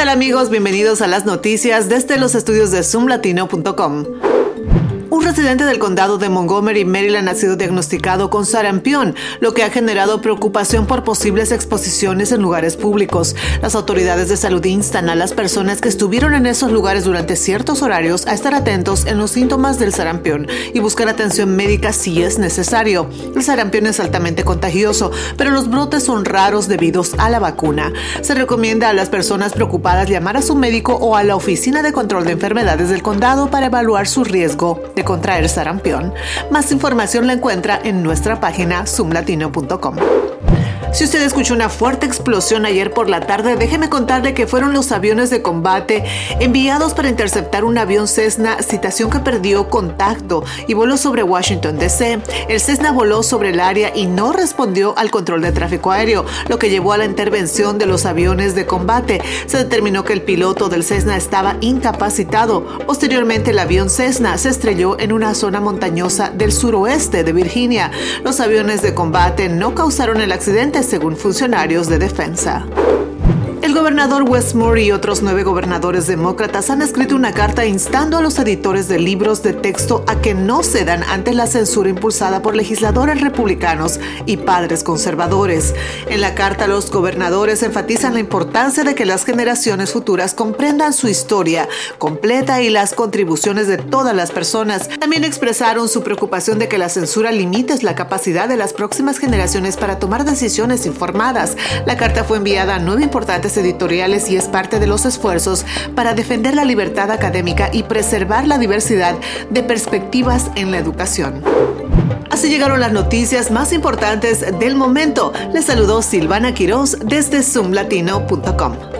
tal amigos? Bienvenidos a las noticias desde los estudios de zoomlatino.com. Un residente del condado de Montgomery, Maryland, ha sido diagnosticado con sarampión, lo que ha generado preocupación por posibles exposiciones en lugares públicos. Las autoridades de salud instan a las personas que estuvieron en esos lugares durante ciertos horarios a estar atentos en los síntomas del sarampión y buscar atención médica si es necesario. El sarampión es altamente contagioso, pero los brotes son raros debido a la vacuna. Se recomienda a las personas preocupadas llamar a su médico o a la Oficina de Control de Enfermedades del condado para evaluar su riesgo contraer sarampión. Más información la encuentra en nuestra página zoomlatino.com. Si usted escuchó una fuerte explosión ayer por la tarde, déjeme contarle que fueron los aviones de combate enviados para interceptar un avión Cessna, citación que perdió contacto y voló sobre Washington, D.C. El Cessna voló sobre el área y no respondió al control de tráfico aéreo, lo que llevó a la intervención de los aviones de combate. Se determinó que el piloto del Cessna estaba incapacitado. Posteriormente, el avión Cessna se estrelló en una zona montañosa del suroeste de Virginia. Los aviones de combate no causaron el accidente según funcionarios de defensa. El gobernador Westmore y otros nueve gobernadores demócratas han escrito una carta instando a los editores de libros de texto a que no cedan ante la censura impulsada por legisladores republicanos y padres conservadores. En la carta, los gobernadores enfatizan la importancia de que las generaciones futuras comprendan su historia completa y las contribuciones de todas las personas. También expresaron su preocupación de que la censura limite la capacidad de las próximas generaciones para tomar decisiones informadas. La carta fue enviada a nueve importantes editoriales y es parte de los esfuerzos para defender la libertad académica y preservar la diversidad de perspectivas en la educación. Así llegaron las noticias más importantes del momento. Les saludó Silvana Quiroz desde zoomlatino.com.